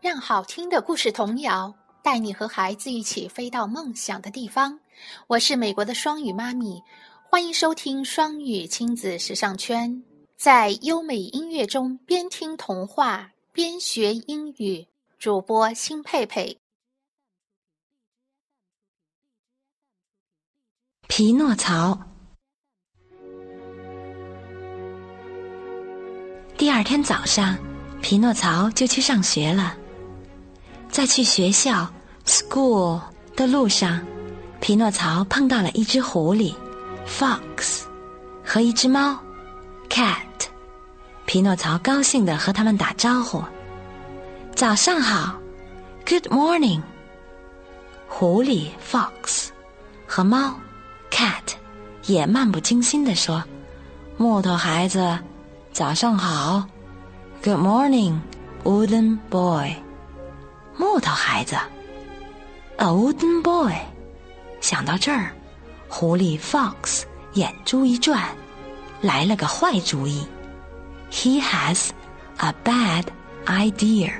让好听的故事童谣带你和孩子一起飞到梦想的地方。我是美国的双语妈咪，欢迎收听双语亲子时尚圈，在优美音乐中边听童话边学英语。主播辛佩佩。匹诺曹。第二天早上，匹诺曹就去上学了。在去学校 （school） 的路上，匹诺曹碰到了一只狐狸 （fox） 和一只猫 （cat）。匹诺曹高兴地和他们打招呼：“早上好，Good morning。”狐狸 （fox） 和猫 （cat） 也漫不经心地说：“木头孩子，早上好，Good morning，wooden boy。”木头孩子，a wooden boy。想到这儿，狐狸 Fox 眼珠一转，来了个坏主意。He has a bad idea。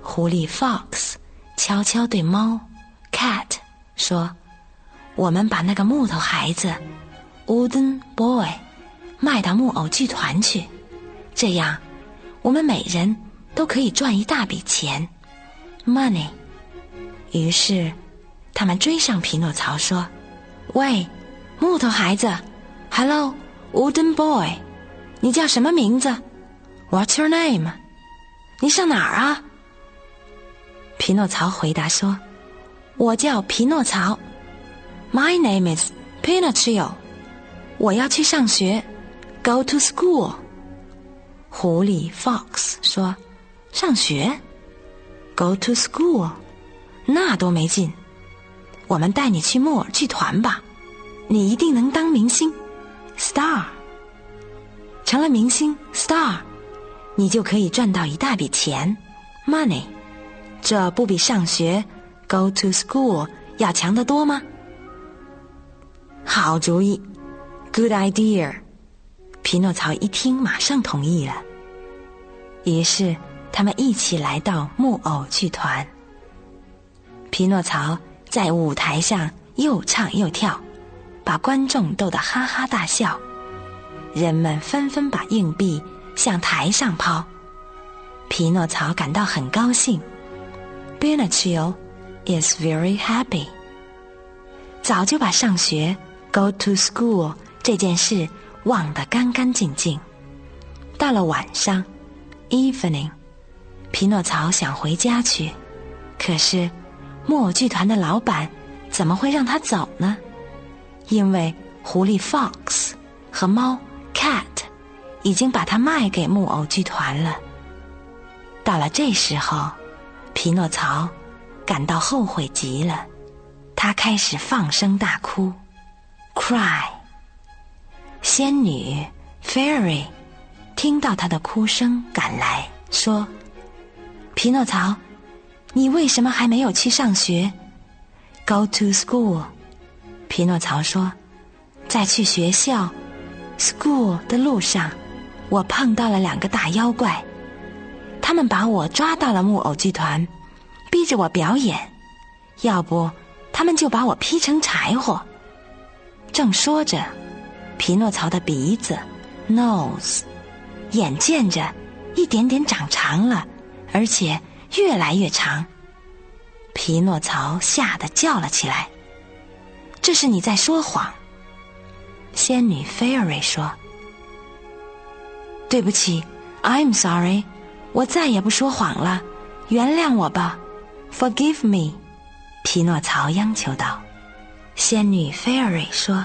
狐狸 Fox 悄悄对猫 Cat 说：“我们把那个木头孩子 wooden boy 卖到木偶剧团去，这样我们每人。”都可以赚一大笔钱，money。于是，他们追上匹诺曹说：“喂，木头孩子，Hello，Wooden Boy，你叫什么名字？What's your name？你上哪儿啊？”匹诺曹回答说：“我叫匹诺曹，My name is Pinocchio。我要去上学，Go to school。”狐狸 Fox 说。上学，Go to school，那多没劲。我们带你去木偶剧团吧，你一定能当明星，star。成了明星，star，你就可以赚到一大笔钱，money。这不比上学，Go to school 要强得多吗？好主意，Good idea。匹诺曹一听，马上同意了。于是。他们一起来到木偶剧团。匹诺曹在舞台上又唱又跳，把观众逗得哈哈大笑。人们纷纷把硬币向台上抛。匹诺曹感到很高兴。Pinocchio is very happy。早就把上学 （go to school） 这件事忘得干干净净。到了晚上 （evening）。匹诺曹想回家去，可是木偶剧团的老板怎么会让他走呢？因为狐狸 Fox 和猫 Cat 已经把他卖给木偶剧团了。到了这时候，匹诺曹感到后悔极了，他开始放声大哭，cry。仙女 Fairy 听到他的哭声赶来，说。匹诺曹，你为什么还没有去上学？Go to school。匹诺曹说：“在去学校 school 的路上，我碰到了两个大妖怪，他们把我抓到了木偶剧团，逼着我表演。要不，他们就把我劈成柴火。”正说着，匹诺曹的鼻子 nose 眼见着一点点长长了。而且越来越长，匹诺曹吓得叫了起来：“这是你在说谎！”仙女 Fairy 说：“对不起，I'm sorry，我再也不说谎了，原谅我吧，Forgive me。”匹诺曹央求道。仙女 Fairy 说：“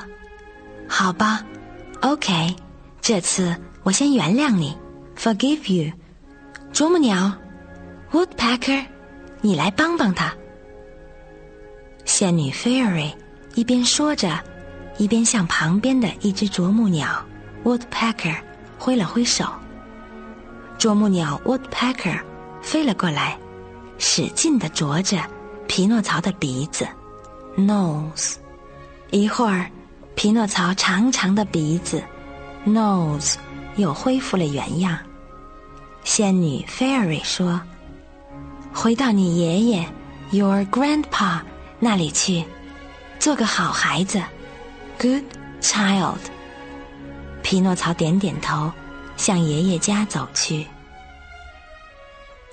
好吧，OK，这次我先原谅你，Forgive you。”啄木鸟。Woodpecker，你来帮帮他。仙女 Fairy 一边说着，一边向旁边的一只啄木鸟 Woodpecker 挥了挥手。啄木鸟 Woodpecker 飞了过来，使劲地啄着匹诺曹的鼻子 Nose。一会儿，匹诺曹长长的鼻子 Nose 又恢复了原样。仙女 Fairy 说。回到你爷爷 Your Grandpa 那里去，做个好孩子，Good child。匹诺曹点点头，向爷爷家走去。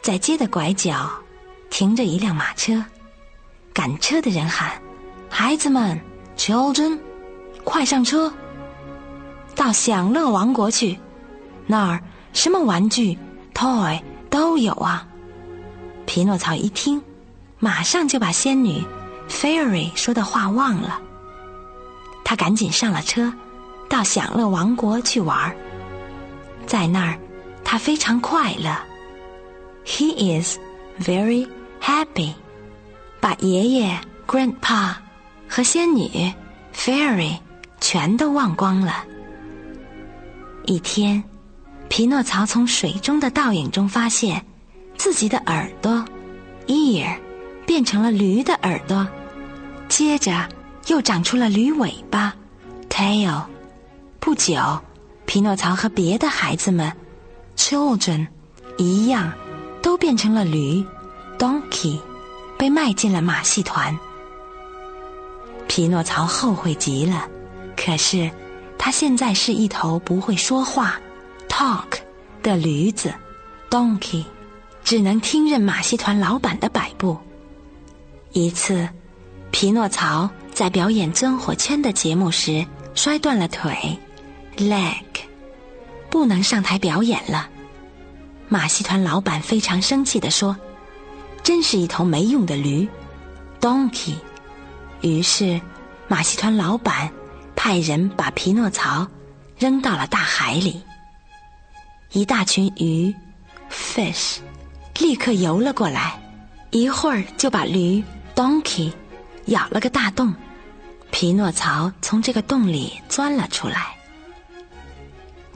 在街的拐角，停着一辆马车，赶车的人喊：“孩子们，Children，快上车，到享乐王国去，那儿什么玩具、toy 都有啊！”匹诺曹一听，马上就把仙女 Fairy 说的话忘了。他赶紧上了车，到享乐王国去玩儿。在那儿，他非常快乐。He is very happy。把爷爷 Grandpa 和仙女 Fairy 全都忘光了。一天，匹诺曹从水中的倒影中发现。自己的耳朵，ear，变成了驴的耳朵，接着又长出了驴尾巴，tail。不久，匹诺曹和别的孩子们，children，一样，都变成了驴，donkey，被卖进了马戏团。匹诺曹后悔极了，可是他现在是一头不会说话，talk 的驴子，donkey。只能听任马戏团老板的摆布。一次，匹诺曹在表演钻火圈的节目时摔断了腿，leg，不能上台表演了。马戏团老板非常生气地说：“真是一头没用的驴，donkey。”于是，马戏团老板派人把匹诺曹扔到了大海里。一大群鱼，fish。立刻游了过来，一会儿就把驴 Donkey 咬了个大洞。匹诺曹从这个洞里钻了出来。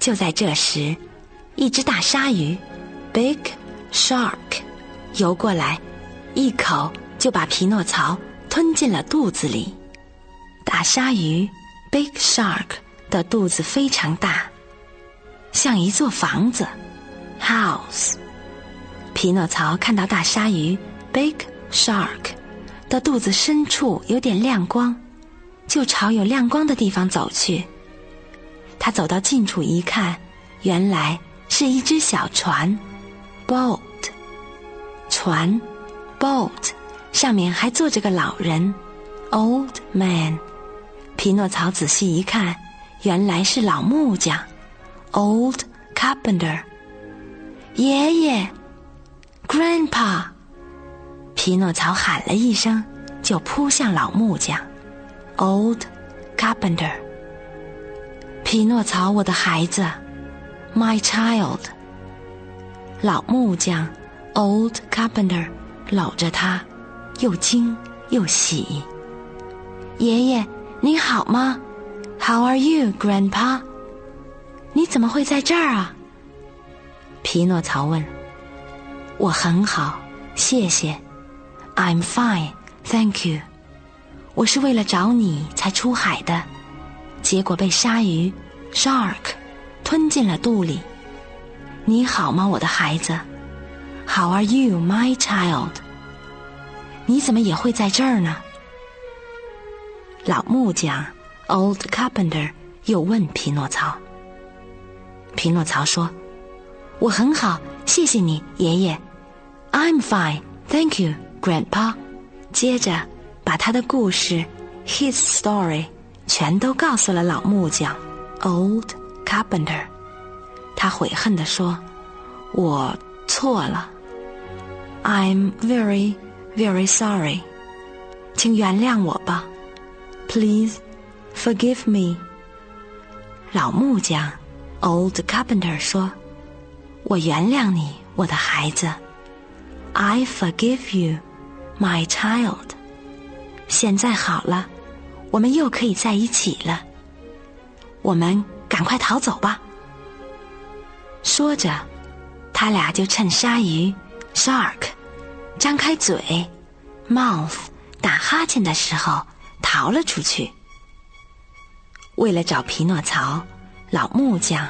就在这时，一只大鲨鱼 Big Shark 游过来，一口就把匹诺曹吞进了肚子里。大鲨鱼 Big Shark 的肚子非常大，像一座房子 House。匹诺曹看到大鲨鱼 Big Shark 的肚子深处有点亮光，就朝有亮光的地方走去。他走到近处一看，原来是一只小船 boat。船 boat 上面还坐着个老人 old man。匹诺曹仔细一看，原来是老木匠 old carpenter。爷爷。Grandpa，匹诺曹喊了一声，就扑向老木匠，Old Carpenter。匹诺曹，我的孩子，My child。老木匠，Old Carpenter，搂着他，又惊又喜。爷爷，你好吗？How are you, Grandpa？你怎么会在这儿啊？匹诺曹问。我很好，谢谢。I'm fine, thank you。我是为了找你才出海的，结果被鲨鱼 shark 吞进了肚里。你好吗，我的孩子？How are you, my child？你怎么也会在这儿呢？老木匠 old carpenter 又问匹诺曹。匹诺曹说。我很好，谢谢你，爷爷。I'm fine, thank you, Grandpa。接着把他的故事，his story，全都告诉了老木匠，Old Carpenter。他悔恨地说：“我错了。I'm very, very sorry。请原谅我吧，Please forgive me。”老木匠，Old Carpenter 说。我原谅你，我的孩子。I forgive you, my child。现在好了，我们又可以在一起了。我们赶快逃走吧。说着，他俩就趁鲨鱼 shark 张开嘴 mouth 打哈欠的时候逃了出去。为了找匹诺曹，老木匠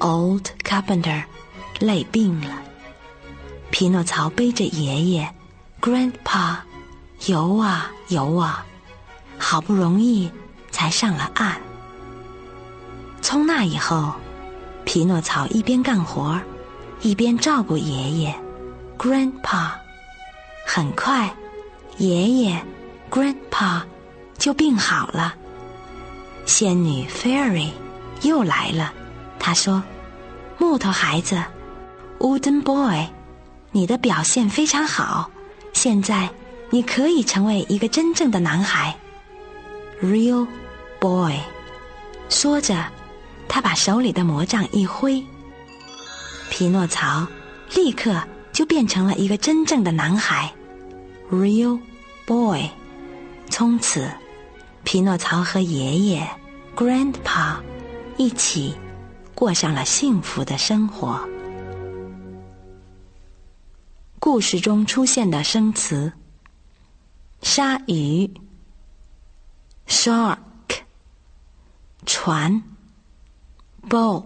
old carpenter。累病了，匹诺曹背着爷爷，Grandpa，游啊游啊，好不容易才上了岸。从那以后，匹诺曹一边干活，一边照顾爷爷，Grandpa。很快，爷爷，Grandpa，就病好了。仙女 Fairy 又来了，她说：“木头孩子，Wooden Boy。”你的表现非常好，现在你可以成为一个真正的男孩，real boy。说着，他把手里的魔杖一挥，匹诺曹立刻就变成了一个真正的男孩，real boy。从此，匹诺曹和爷爷 grandpa 一起过上了幸福的生活。故事中出现的生词：鲨鱼。（shark）、船。（boat）。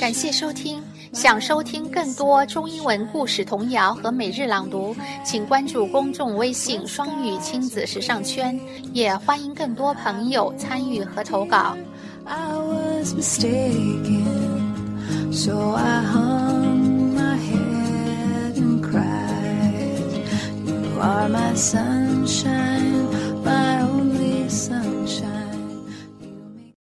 感谢收听，想收听更多中英文故事童谣和每日朗读，请关注公众微信“双语亲子时尚圈”，也欢迎更多朋友参与和投稿。I was mistaken, so I hung my head and cried. You are my sunshine, my only sunshine.